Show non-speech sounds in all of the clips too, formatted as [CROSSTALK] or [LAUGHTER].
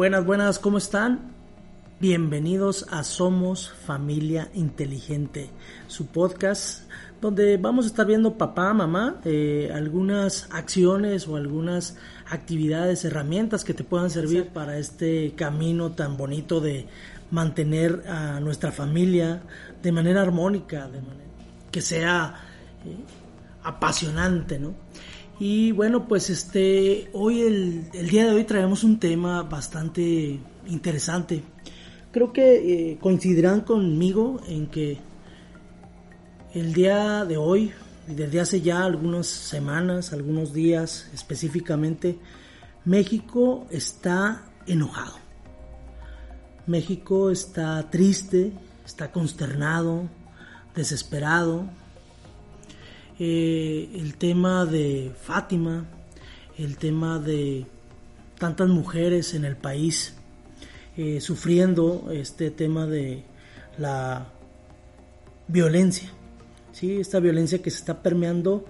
Buenas, buenas, ¿cómo están? Bienvenidos a Somos Familia Inteligente, su podcast donde vamos a estar viendo papá, mamá, eh, algunas acciones o algunas actividades, herramientas que te puedan servir para este camino tan bonito de mantener a nuestra familia de manera armónica, de manera que sea eh, apasionante, ¿no? Y bueno, pues este, hoy el, el, día de hoy traemos un tema bastante interesante. Creo que eh, coincidirán conmigo en que el día de hoy, desde hace ya algunas semanas, algunos días específicamente, México está enojado. México está triste, está consternado, desesperado. Eh, el tema de Fátima, el tema de tantas mujeres en el país eh, sufriendo este tema de la violencia, ¿sí? esta violencia que se está permeando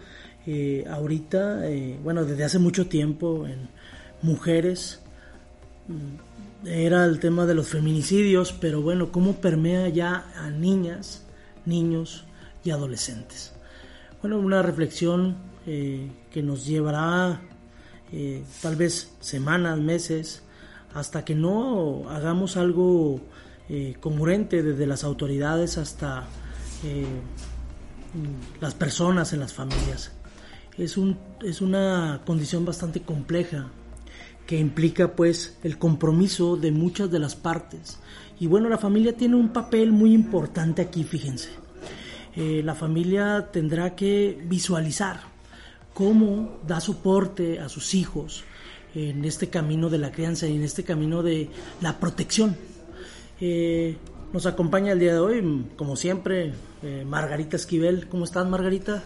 eh, ahorita, bueno, desde hace mucho tiempo en mujeres. Mm, era el tema de los feminicidios, pero bueno, cómo permea ya a niñas, niños y adolescentes. Bueno, una reflexión eh, que nos llevará eh, tal vez semanas, meses, hasta que no hagamos algo eh, congruente desde las autoridades hasta las personas en las familias. Es, un, es una condición bastante compleja que implica pues el compromiso de muchas de las partes. Y bueno, la familia tiene un papel muy importante aquí, fíjense. Eh, la familia tendrá que visualizar cómo da soporte a sus hijos en este camino de la crianza y en este camino de la protección. Eh, nos acompaña el día de hoy, como siempre, eh, Margarita Esquivel. ¿Cómo estás, Margarita?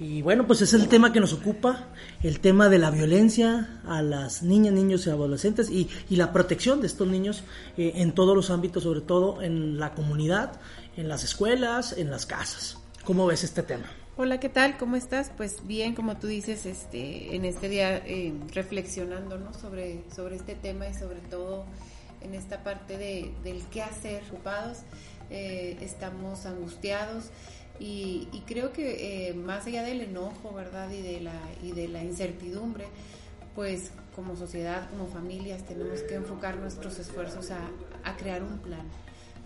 Y bueno, pues es el tema que nos ocupa, el tema de la violencia a las niñas, niños y adolescentes y, la protección de estos niños en todos los ámbitos, sobre todo en la comunidad en las escuelas, en las casas. ¿Cómo ves este tema? Hola, ¿qué tal? ¿Cómo estás? Pues bien, como tú dices, este, en este día eh, reflexionando sobre, sobre este tema y sobre todo en esta parte de, del qué hacer, ocupados, eh, estamos angustiados y, creo que eh, más allá del enojo, ¿verdad? Y de la, y de la incertidumbre, pues como sociedad, como familias, tenemos que enfocar nuestros esfuerzos a, a crear un plan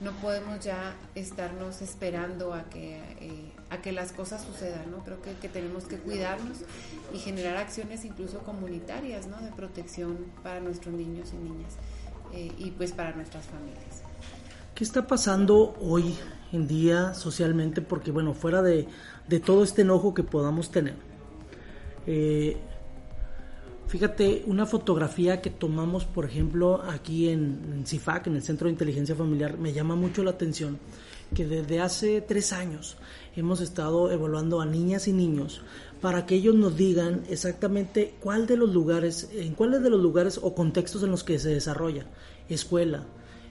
no podemos ya estarnos esperando a que, eh, a que las cosas sucedan, ¿no? Creo que, que, tenemos que cuidarnos y generar acciones incluso comunitarias, ¿no? De protección para nuestros niños y niñas eh, y pues para nuestras familias. ¿Qué está pasando hoy en día socialmente? Porque bueno, fuera de, de todo este enojo que podamos tener, eh, Fíjate, una fotografía que tomamos, por ejemplo, aquí en, CIFAC, en el Centro de Inteligencia Familiar, me llama mucho la atención que desde hace tres años hemos estado evaluando a niñas y niños para que ellos nos digan exactamente cuál de los lugares, en cuáles de los lugares o contextos en los que se desarrolla, escuela,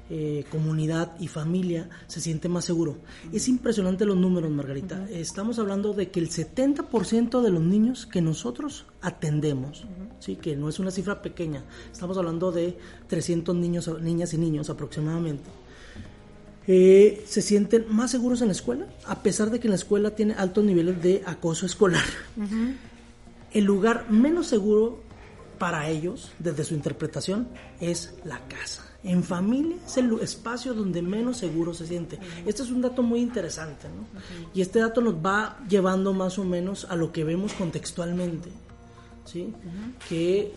eh, comunidad y familia se siente más seguro. Es impresionante los números, Margarita. Estamos hablando de que el 70% de los niños que nosotros atendemos, sí, que no es una cifra pequeña, estamos hablando de 300 niños, niñas y niños aproximadamente, eh, se sienten más seguros en la escuela, a pesar de que en la escuela tiene altos niveles de acoso escolar. El lugar menos seguro para ellos, desde su interpretación, es la casa en familia es el espacio donde menos seguro se siente. Este es un dato muy interesante, ¿no? Y este dato nos va llevando más o menos a lo que vemos contextualmente, ¿sí? Que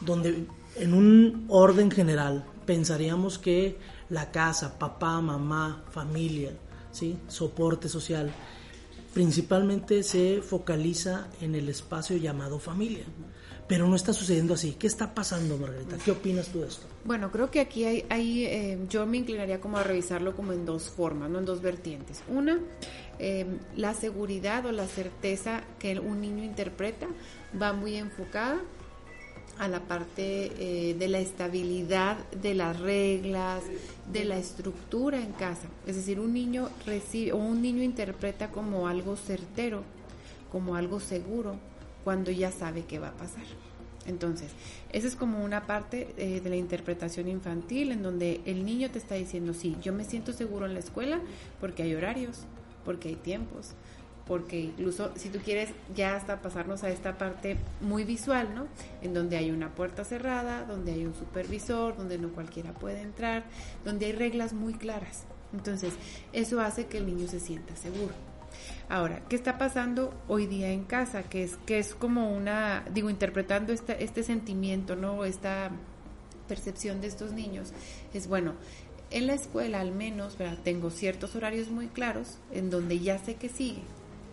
donde en un orden general pensaríamos que la casa, papá, mamá, familia, ¿sí? Soporte social, principalmente se focaliza en el espacio llamado familia pero no está sucediendo así. ¿Qué está pasando, Margarita? ¿Qué opinas tú de esto? Bueno, creo que aquí hay, eh, yo me inclinaría como a revisarlo como en dos formas, no en dos vertientes. Una, eh, la seguridad o la certeza que un niño interpreta va muy enfocada a la parte eh, de la estabilidad de las reglas, de la estructura en casa. Es decir, un niño recibe o un niño interpreta como algo certero, como algo seguro, cuando ya sabe qué va a pasar. Entonces, esa es como una parte eh, de la interpretación infantil en donde el niño te está diciendo, sí, yo me siento seguro en la escuela porque hay horarios, porque hay tiempos, porque incluso si tú quieres ya hasta pasarnos a esta parte muy visual, ¿no? En donde hay una puerta cerrada, donde hay un supervisor, donde no cualquiera puede entrar, donde hay reglas muy claras. Entonces, eso hace que el niño se sienta seguro. Ahora, ¿qué está pasando hoy día en casa? Que es, que es como una, digo, interpretando este, sentimiento, ¿no? Esta percepción de estos niños, es bueno, en la escuela al menos, ¿verdad? Tengo ciertos horarios muy claros en donde ya sé que sigue,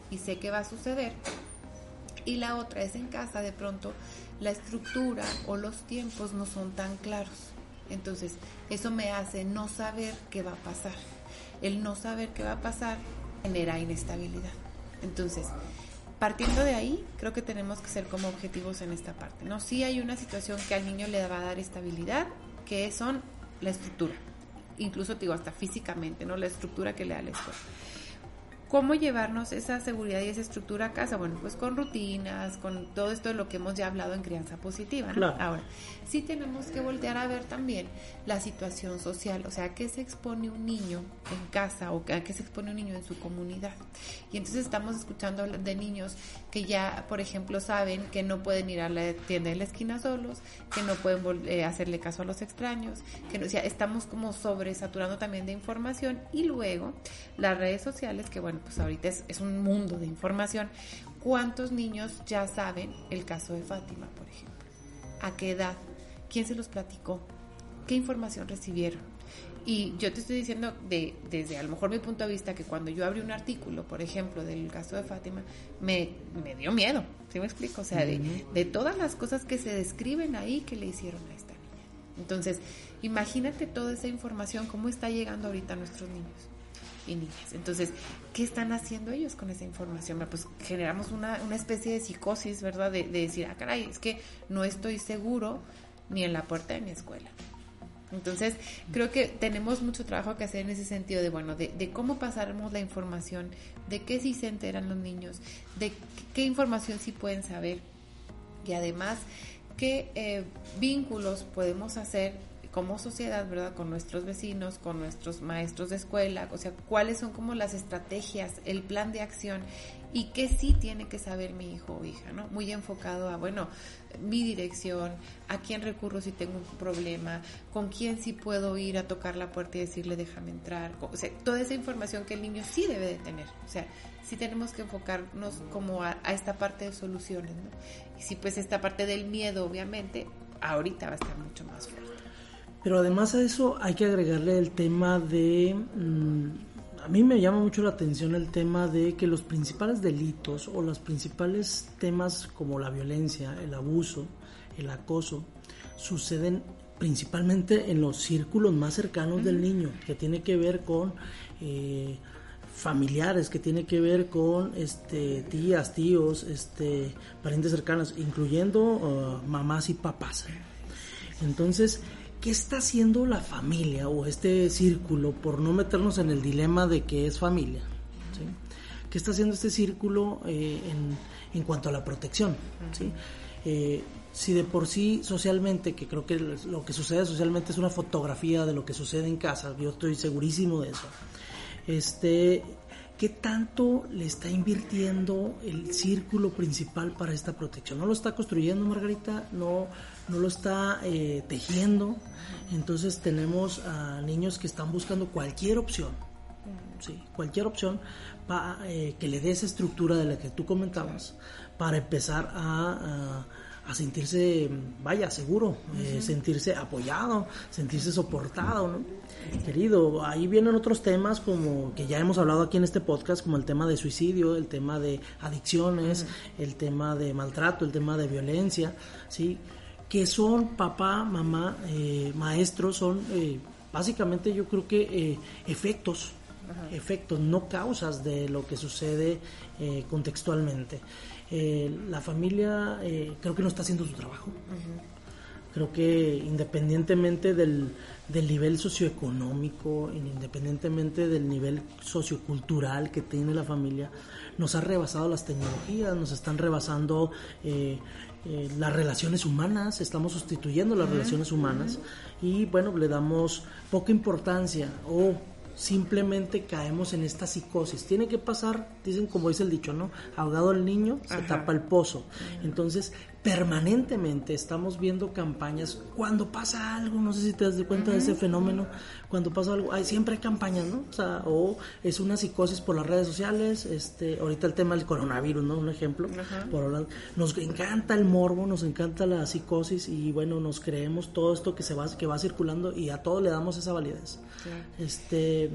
y sé qué va a suceder. Y la otra es en casa, de pronto la estructura o los tiempos no son tan claros. Entonces, eso me hace no saber qué va a pasar. El no saber qué va a pasar genera inestabilidad. Entonces, partiendo de ahí, creo que tenemos que ser como objetivos en esta parte. ¿no? Sí hay una situación que al niño le va a dar estabilidad, que son la estructura. Incluso, digo, hasta físicamente, ¿no? La estructura que le da la escuela. ¿Cómo llevarnos esa seguridad y esa estructura a casa? Bueno, pues con rutinas, con todo esto de lo que hemos ya hablado en crianza positiva. Ahora, sí tenemos que voltear a ver también la situación social, o sea, a qué se expone un niño en casa o a qué se expone un niño en su comunidad. Y entonces estamos escuchando de niños que ya, por ejemplo, saben que no pueden ir a la tienda de la esquina solos, que no pueden eh, hacerle caso a los extraños, que no, o sea, estamos como sobresaturando también de información y luego las redes sociales, que bueno, pues ahorita es, es un mundo de información. ¿Cuántos niños ya saben el caso de Fátima, por ejemplo? ¿A qué edad? ¿Quién se los platicó? ¿Qué información recibieron? Y yo te estoy diciendo de, desde a lo mejor mi punto de vista que cuando yo abrí un artículo, por ejemplo, del caso de Fátima, me, me dio miedo, ¿sí me explico? O sea, de, de, todas las cosas que se describen ahí que le hicieron a esta niña. Entonces, imagínate toda esa información, cómo está llegando ahorita a nuestros niños y niñas. Entonces, ¿qué están haciendo ellos con esa información? Pues generamos una, una especie de psicosis, ¿verdad? De, de decir, ah, caray, es que no estoy seguro ni en la puerta de mi escuela. Entonces, creo que tenemos mucho trabajo que hacer en ese sentido de, bueno, de, de cómo pasaremos la información, de qué sí se enteran los niños, de qué información sí pueden saber y además qué eh, vínculos podemos hacer como sociedad, ¿verdad? Con nuestros vecinos, con nuestros maestros de escuela, o sea, cuáles son como las estrategias, el plan de acción y qué sí tiene que saber mi hijo o hija, ¿no? Muy enfocado a, bueno, mi dirección, a quién recurro si tengo un problema, con quién sí puedo ir a tocar la puerta y decirle déjame entrar, o sea, toda esa información que el niño sí debe de tener, o sea, sí tenemos que enfocarnos como a, a esta parte de soluciones, ¿no? Y sí, pues esta parte del miedo, obviamente, ahorita va a estar mucho más fuerte. Pero además a eso hay que agregarle el tema de... Mmm, a mí me llama mucho la atención el tema de que los principales delitos o los principales temas como la violencia, el abuso, el acoso, suceden principalmente en los círculos más cercanos del niño, que tiene que ver con eh, familiares, que tiene que ver con este, tías, tíos, este, parientes cercanos, incluyendo uh, mamás y papás. Entonces, ¿qué está haciendo la familia o este círculo por no meternos en el dilema de que es familia? ¿Qué está haciendo este círculo eh, en, cuanto a la protección? Eh, si de por sí socialmente, que creo que lo que sucede socialmente es una fotografía de lo que sucede en casa, yo estoy segurísimo de eso. Este, ¿qué tanto le está invirtiendo el círculo principal para esta protección? ¿No lo está construyendo, Margarita? ¿No, no lo está eh, tejiendo? Entonces tenemos a niños que están buscando cualquier opción, sí, cualquier opción para eh, que le dé esa estructura de la que tú comentabas, para empezar a sentirse, vaya, seguro, eh, sentirse apoyado, sentirse soportado, ¿no? Querido, ahí vienen otros temas como que ya hemos hablado aquí en este podcast, como el tema de suicidio, el tema de adicciones, el tema de maltrato, el tema de violencia, ¿sí? Que son papá, mamá, eh, maestros, son eh, básicamente yo creo que efectos, efectos, no causas de lo que sucede contextualmente. Eh, la familia eh, creo que no está haciendo su trabajo. Creo que independientemente del, del nivel socioeconómico, independientemente del nivel sociocultural que tiene la familia, nos ha rebasado las tecnologías, nos están rebasando eh, las relaciones humanas, estamos sustituyendo las relaciones humanas y bueno, le damos poca importancia o simplemente caemos en esta psicosis. Tiene que pasar, dicen como dice el dicho, ¿no? Ahogado el niño, se tapa el pozo. Entonces, permanentemente estamos viendo campañas cuando pasa algo, no sé si te das cuenta de ese fenómeno, cuando pasa algo, hay, siempre hay campañas, ¿no? O, sea, o es una psicosis por las redes sociales, este, ahorita el tema del coronavirus, ¿no? Un ejemplo, por nos encanta el morbo, nos encanta la psicosis y bueno, nos creemos todo esto que se va que va circulando y a todo le damos esa validez. Este,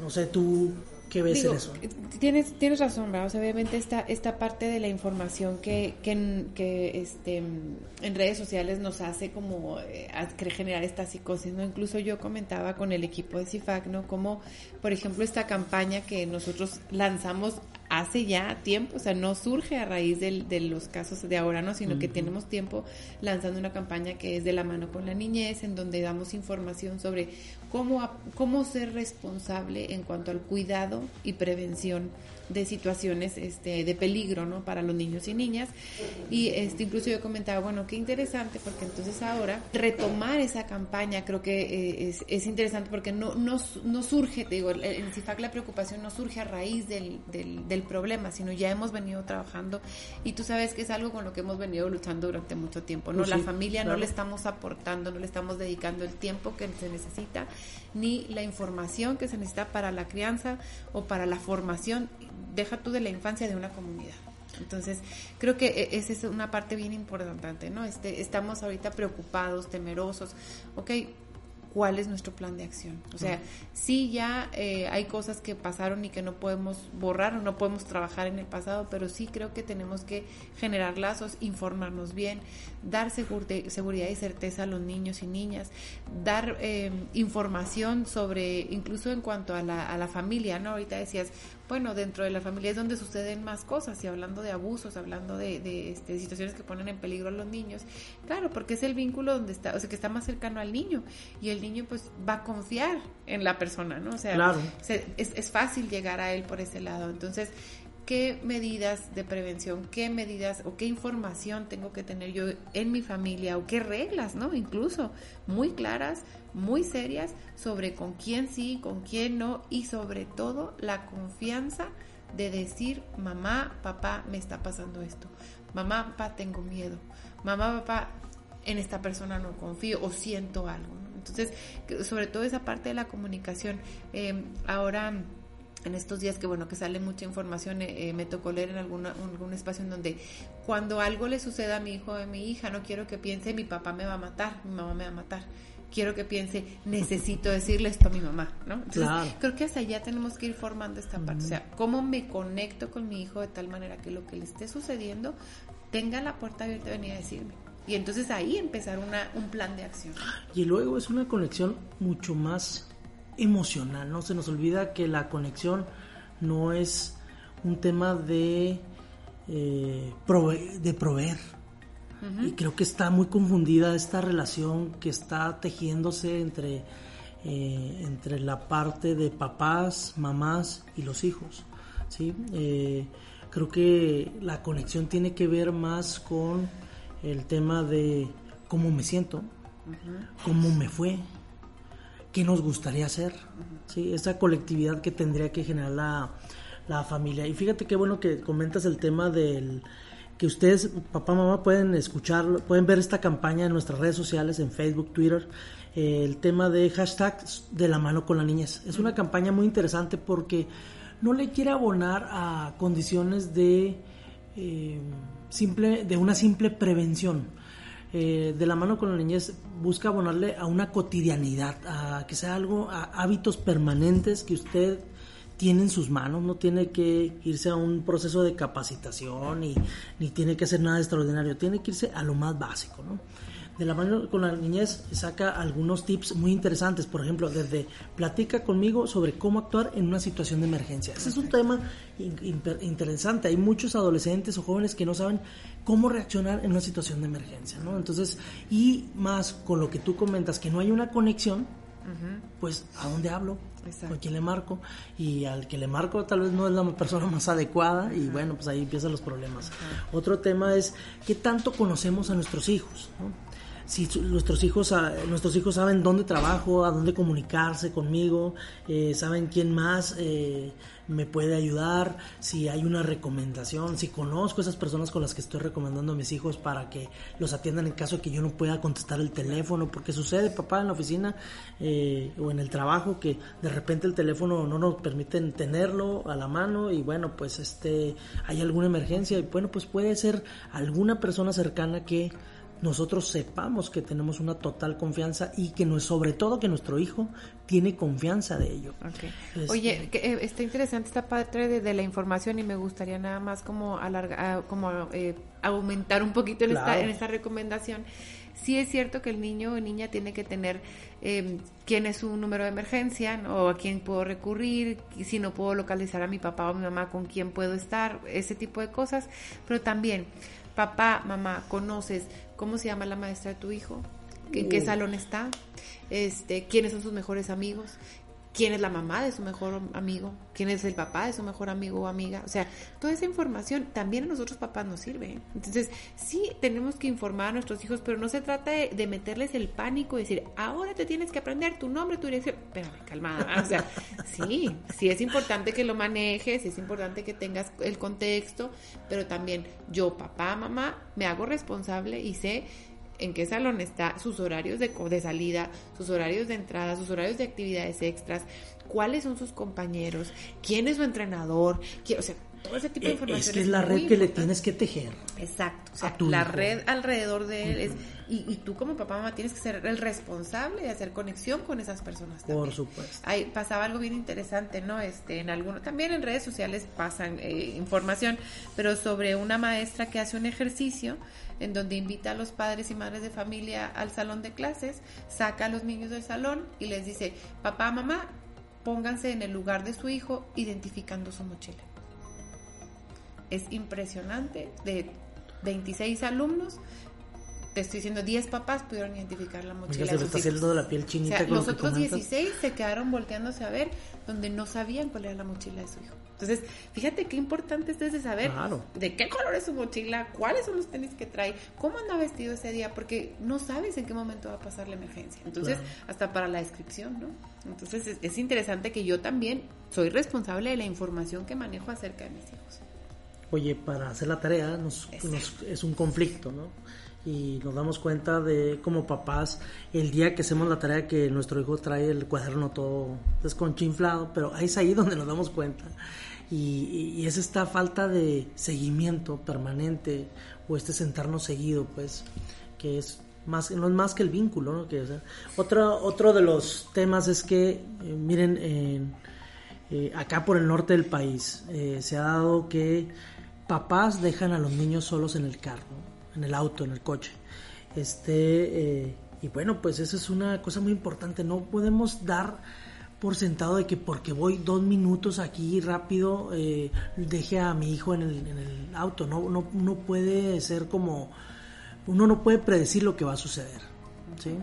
no sé, tú ¿Qué ves en eso? Tienes, tienes razón, ¿verdad? obviamente esta, esta parte de la información que, que, que este, en redes sociales nos hace como eh, generar esta psicosis, ¿no? Incluso yo comentaba con el equipo de CIFAC, ¿no? Como, por ejemplo, esta campaña que nosotros lanzamos hace ya tiempo, o sea, no surge a raíz de los casos de ahora, ¿no? Sino que tenemos tiempo lanzando una campaña que es de la mano con la niñez, en donde damos información sobre cómo, cómo ser responsable en cuanto al cuidado y prevención de situaciones este, de peligro ¿no? para los niños y niñas. Y este, incluso yo comentaba, bueno, qué interesante, porque entonces ahora retomar esa campaña creo que eh, es, es, interesante porque no, no, no surge, digo, en CIFAC la preocupación no surge a raíz del, del, del, problema, sino ya hemos venido trabajando y tú sabes que es algo con lo que hemos venido luchando durante mucho tiempo, ¿no? Pues la familia no le estamos aportando, no le estamos dedicando el tiempo que se necesita, ni la información que se necesita para la crianza o para la formación deja tú de la infancia de una comunidad. Entonces, creo que e, esa es una parte bien importante, ¿no? Este, estamos ahorita preocupados, temerosos, ok, cuál es nuestro plan de acción. O sea, sí ya eh, hay cosas que pasaron y que no podemos borrar o no podemos trabajar en el pasado, pero sí creo que tenemos que generar lazos, informarnos bien, dar seguridad y certeza a los niños y niñas, dar eh, información sobre, incluso en cuanto a la, a la familia, ¿no? Ahorita decías, bueno, dentro de la familia es donde suceden más cosas, y hablando de abusos, hablando de, este, situaciones que ponen en peligro a los niños, claro, porque es el vínculo donde está, o sea, que está más cercano al niño, y el niño pues va a confiar en la persona, ¿no? O sea, es, es fácil llegar a él por ese lado, entonces qué medidas de prevención, qué medidas o qué información tengo que tener yo en mi familia o qué reglas, ¿no? Incluso muy claras, muy serias sobre con quién sí, con quién no y sobre todo la confianza de decir, mamá, papá, me está pasando esto. Mamá, papá, tengo miedo. Mamá, papá, en esta persona no confío o siento algo. Entonces, sobre todo esa parte de la comunicación. Eh, ahora en estos días que bueno que sale mucha información eh, eh, me tocó leer en alguna, algún espacio en donde cuando algo le suceda a mi hijo o a mi hija no quiero que piense mi papá me va a matar mi mamá me va a matar. Quiero que piense necesito decirle esto a mi mamá no entonces creo que hasta allá tenemos que ir formando esta parte. O sea cómo me conecto con mi hijo de tal manera que lo que le esté sucediendo tenga la puerta abierta de venir a decirme. Y entonces ahí empezar una, un plan de acción. Y luego es una conexión mucho más emocional, ¿no? Se nos olvida que la conexión no es un tema de, eh, de proveer. Y creo que está muy confundida esta relación que está tejiéndose entre, eh, entre la parte de papás, mamás y los hijos. ¿sí? Eh, creo que la conexión tiene que ver más con el tema de cómo me siento, cómo me fue, qué nos gustaría hacer, ¿sí? esa colectividad que tendría que generar la, la familia. Y fíjate qué bueno que comentas el tema del que ustedes, papá, mamá, pueden escuchar, pueden ver esta campaña en nuestras redes sociales, en Facebook, Twitter, eh, el tema de hashtag de la mano con la niñez. Es una campaña muy interesante porque no le quiere abonar a condiciones de, eh, simple, de una simple prevención eh, de la mano con la niñez busca abonarle a una cotidianidad, a que sea algo, a hábitos permanentes que usted tiene en sus manos, no tiene que irse a un proceso de capacitación y, ni tiene que hacer nada extraordinario, tiene que irse a lo más básico, ¿no? De la mano con la niñez saca algunos tips muy interesantes, por ejemplo, desde platica conmigo sobre cómo actuar en una situación de emergencia. Ese es un tema interesante. Hay muchos adolescentes o jóvenes que no saben cómo reaccionar en una situación de emergencia, ¿no? Entonces, y más con lo que tú comentas, que no hay una conexión, pues ¿a dónde hablo? ¿Con quién le marco? Y al que le marco tal vez no es la persona más adecuada y bueno, pues ahí empiezan los problemas. Otro tema es qué tanto conocemos a nuestros hijos, si nuestros hijos nuestros hijos saben dónde trabajo, a dónde comunicarse conmigo, eh, saben quién más eh, me puede ayudar, si hay una recomendación, si conozco esas personas con las que estoy recomendando a mis hijos para que los atiendan en caso de que yo no pueda contestar el teléfono, porque sucede, papá, en la oficina eh, o en el trabajo que de repente el teléfono no nos permiten tenerlo a la mano y bueno, pues este hay alguna emergencia y bueno, pues puede ser alguna persona cercana que nosotros sepamos que tenemos una total confianza y que no, sobre todo que nuestro hijo tiene confianza de ello. Este, Oye, eh, está interesante esta parte de, la información y me gustaría nada más como alargar, ah, como eh, aumentar un poquito en, esta, en esta recomendación. Sí es cierto que el niño o niña tiene que tener eh, quién es su número de emergencia o a quién puedo recurrir, si no puedo localizar a mi papá o mi mamá, con quién puedo estar, ese tipo de cosas, pero también papá, mamá, conoces cómo se llama la maestra de tu hijo, en qué salón está, este, quiénes son sus mejores amigos, quién es la mamá de su mejor amigo, quién es el papá de su mejor amigo o amiga. O sea, toda esa información también a nosotros papás nos sirve. ¿eh? Entonces, sí tenemos que informar a nuestros hijos, pero no se trata de, meterles el pánico y decir, ahora te tienes que aprender tu nombre, tu dirección. Espérame, calmada. O sea, [LAUGHS] sí, sí es importante que lo manejes, es importante que tengas el contexto, pero también yo, papá, mamá, me hago responsable y sé en qué salón está, sus horarios de, de salida, sus horarios de entrada, sus horarios de actividades extras, cuáles son sus compañeros, quién es su entrenador, o sea, todo ese tipo de información. Eh, es que es la red que le tienes que tejer. Exacto. O sea, la red alrededor de él es. Y, tú como papá mamá tienes que ser el responsable de hacer conexión con esas personas también. Por supuesto. Ahí pasaba algo bien interesante, ¿no? Este, en alguno, también en redes sociales pasan eh, información, pero sobre una maestra que hace un ejercicio en donde invita a los padres y madres de familia al salón de clases, saca a los niños del salón y les dice, papá, mamá, pónganse en el lugar de su hijo identificando su mochila. Es impresionante, de 26 alumnos, te estoy diciendo, 10 papás pudieron identificar la mochila. se está haciendo la piel chinita. los otros 16 se quedaron volteándose a ver donde no sabían cuál era la mochila de su hijo. Entonces, fíjate qué importante es de saber de qué color es su mochila, cuáles son los tenis que trae, cómo anda vestido ese día, porque no sabes en qué momento va a pasar la emergencia. Entonces, hasta para la descripción, ¿no? Entonces, es, interesante que yo también soy responsable de la información que manejo acerca de mis hijos. Oye, para hacer la tarea nos, es un conflicto, ¿no? y nos damos cuenta de como papás el día que hacemos la tarea que nuestro hijo trae el cuaderno todo desconchinflado, pero es ahí donde nos damos cuenta y, es esta falta de seguimiento permanente o este sentarnos seguido, pues, que es más, no es más que el vínculo, ¿no? Que, otro, otro de los temas es que, eh, miren, eh, acá por el norte del país eh, se ha dado que papás dejan a los niños solos en el carro, en el auto, en el coche. Este, y bueno, pues eso es una cosa muy importante, no podemos dar por sentado de que porque voy dos minutos aquí rápido eh, deje a mi hijo en el, auto. No, no, puede ser como, uno no puede predecir lo que va a suceder. ¿sí?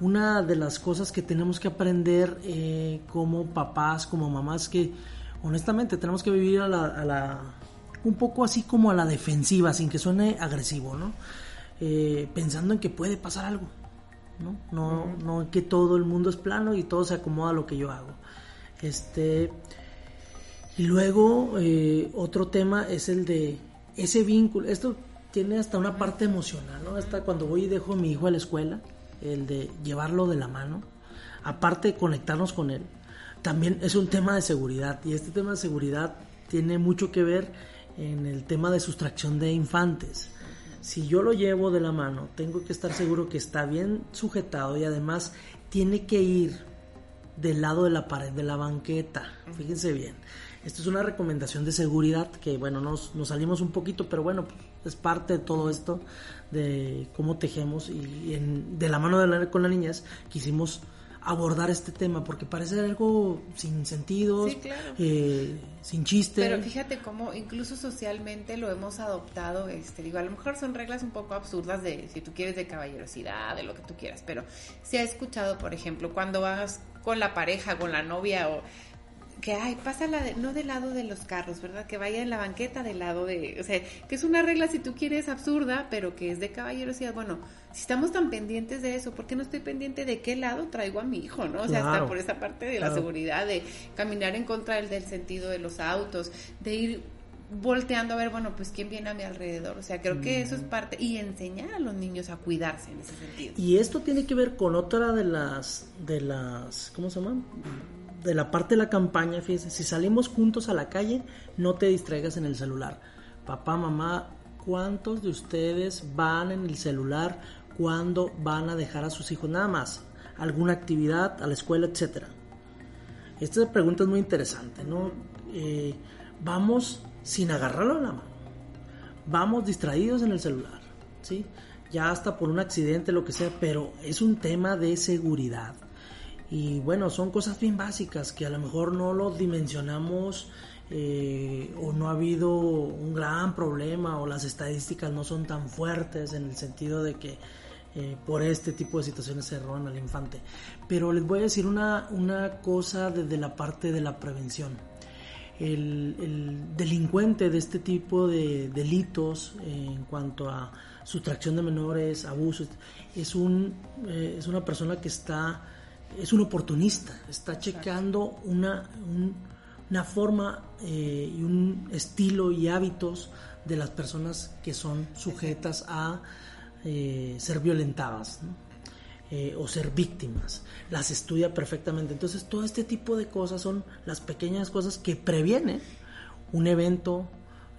Una de las cosas que tenemos que aprender eh, como papás, como mamás, que honestamente tenemos que vivir a la, un poco así como a la defensiva, sin que suene agresivo, ¿no? Eh, pensando en que puede pasar algo. ¿no? No, no que todo el mundo es plano y todo se acomoda a lo que yo hago. Este, y luego eh, otro tema es el de ese vínculo. Esto tiene hasta una parte emocional, ¿no? Hasta cuando voy y dejo a mi hijo a la escuela, el de llevarlo de la mano, aparte de conectarnos con él, también es un tema de seguridad. Y este tema de seguridad tiene mucho que ver en el tema de sustracción de infantes si yo lo llevo de la mano, tengo que estar seguro que está bien sujetado y además tiene que ir del lado de la pared de la banqueta. Fíjense bien. Esto es una recomendación de seguridad que, bueno, nos, nos salimos un poquito, pero bueno, es parte de todo esto, de cómo tejemos y de la mano de la, con la niñez quisimos abordar este tema porque parece algo sin sentido, eh, sin chiste. Pero fíjate cómo incluso socialmente lo hemos adoptado, este, digo, a lo mejor son reglas un poco absurdas de si tú quieres de caballerosidad, de lo que tú quieras, pero se ha escuchado, por ejemplo, cuando vas con la pareja, con la novia o que ay, pasa la no del lado de los carros, ¿verdad? Que vaya en la banqueta del lado de, o sea, que es una regla si tú quieres absurda, pero que es de caballerosidad. Bueno, si estamos tan pendientes de eso, ¿por qué no estoy pendiente de qué lado traigo a mi hijo, no? O sea, hasta por esa parte de la seguridad, de caminar en contra del, del sentido de los autos, de ir volteando a ver, bueno, pues quién viene a mi alrededor. O sea, creo que eso es parte y enseñar a los niños a cuidarse en ese sentido. Y esto tiene que ver con otra de las de las ¿cómo se llama? De la parte de la campaña, fíjese, si salimos juntos a la calle, no te distraigas en el celular. Papá, mamá, ¿cuántos de ustedes van en el celular cuando van a dejar a sus hijos nada más? ¿Alguna actividad a la escuela, etcétera? Esta pregunta es muy interesante, ¿no? Eh, vamos sin agarrarlo a la mano. Vamos distraídos en el celular, ¿sí? Ya hasta por un accidente, lo que sea, pero es un tema de seguridad. Y bueno, son cosas bien básicas que a lo mejor no lo dimensionamos eh, o no ha habido un gran problema o las estadísticas no son tan fuertes en el sentido de que eh, por este tipo de situaciones se roban al infante. Pero les voy a decir una, una cosa desde la parte de la prevención. El, delincuente de este tipo de delitos en cuanto a sustracción de menores, abusos, es, un, eh, es una persona que está es un oportunista, está checando una, una forma eh, y un estilo y hábitos de las personas que son sujetas a eh, ser violentadas eh, o ser víctimas. Las estudia perfectamente. Entonces todo este tipo de cosas son las pequeñas cosas que previenen un evento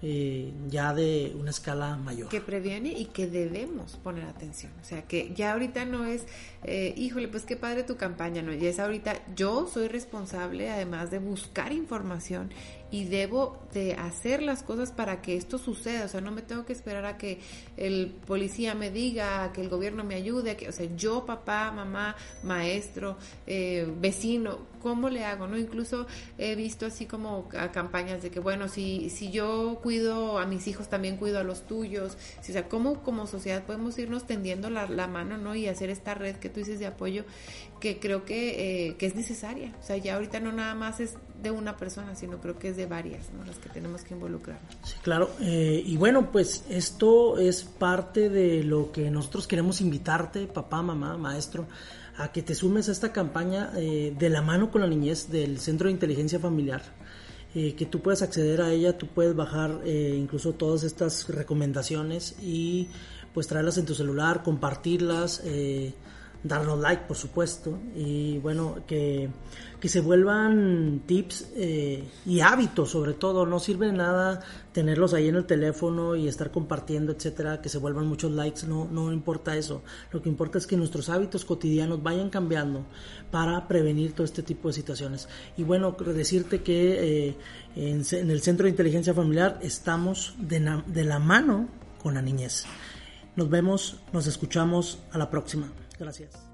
eh, ya de una escala mayor. Que previene y que debemos poner atención. O sea, que ya ahorita no es, eh, híjole, pues qué padre tu campaña, no, ya es ahorita, yo soy responsable además de buscar información y debo de hacer las cosas para que esto suceda, o sea, no me tengo que esperar a que el policía me diga, a que el gobierno me ayude, que, o sea, yo, papá, mamá, maestro, eh, vecino, ¿cómo le hago? no Incluso he visto así como campañas de que, bueno, si, si yo cuido a mis hijos, también cuido a los tuyos, o sea, ¿cómo como sociedad podemos irnos tendiendo la, la mano, ¿no? Y hacer esta red que tú dices de apoyo que creo que, eh, que es necesaria, o sea, ya ahorita no nada más es de una persona, sino creo que es de varias las que tenemos que involucrar. Sí, claro. Eh, y bueno, pues esto es parte de lo que nosotros queremos invitarte, papá, mamá, maestro, a que te sumes a esta campaña eh, de la mano con la niñez del Centro de Inteligencia Familiar. Eh, que tú puedes acceder a ella, tú puedes bajar incluso todas estas recomendaciones y pues traerlas en tu celular, compartirlas, darnos like, por supuesto, y bueno, que, que se vuelvan tips eh, y hábitos, sobre todo. No sirve de nada tenerlos ahí en el teléfono y estar compartiendo, etcétera, que se vuelvan muchos likes. No, no importa eso. Lo que importa es que nuestros hábitos cotidianos vayan cambiando para prevenir todo este tipo de situaciones. Y bueno, decirte que eh, en, el Centro de Inteligencia Familiar estamos de la mano con la niñez. Nos vemos, nos escuchamos a la próxima. Gracias.